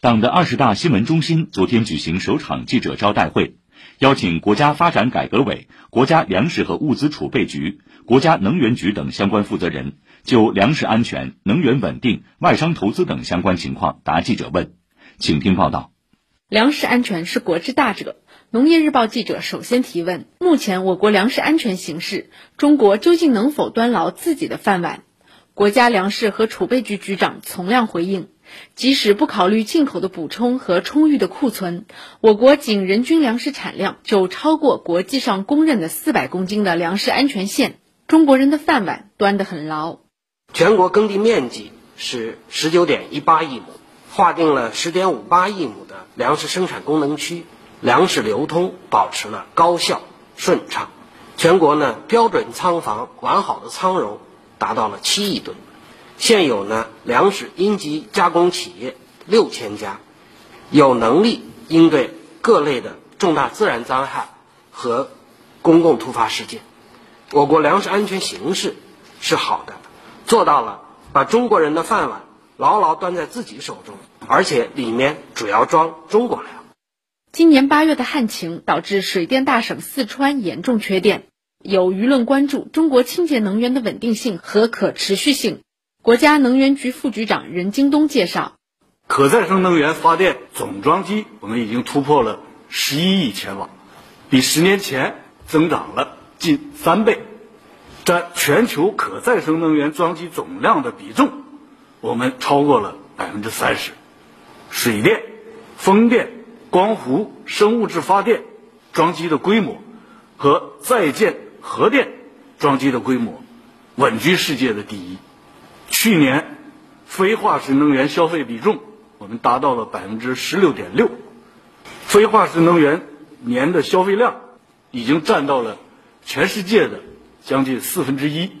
党的二十大新闻中心昨天举行首场记者招待会，邀请国家发展改革委、国家粮食和物资储备局、国家能源局等相关负责人就粮食安全、能源稳定、外商投资等相关情况答记者问。请听报道。粮食安全是国之大者。农业日报记者首先提问：目前我国粮食安全形势，中国究竟能否端牢自己的饭碗？国家粮食和储备局局长丛亮回应。即使不考虑进口的补充和充裕的库存，我国仅人均粮食产量就超过国际上公认的四百公斤的粮食安全线。中国人的饭碗端得很牢。全国耕地面积是十九点一八亿亩，划定了十点五八亿亩的粮食生产功能区，粮食流通保持了高效顺畅。全国呢标准仓房完好的仓容达到了七亿吨。现有呢粮食应急加工企业六千家，有能力应对各类的重大自然灾害和公共突发事件。我国粮食安全形势是好的，做到了把中国人的饭碗牢牢端在自己手中，而且里面主要装中国粮。今年八月的旱情导致水电大省四川严重缺电，有舆论关注中国清洁能源的稳定性和可持续性。国家能源局副局长任京东介绍，可再生能源发电总装机我们已经突破了十一亿千瓦，比十年前增长了近三倍，占全球可再生能源装机总量的比重，我们超过了百分之三十。水电、风电、光伏、生物质发电装机的规模和在建核电装机的规模，稳居世界的第一。去年，非化石能源消费比重我们达到了百分之十六点六，非化石能源年的消费量已经占到了全世界的将近四分之一。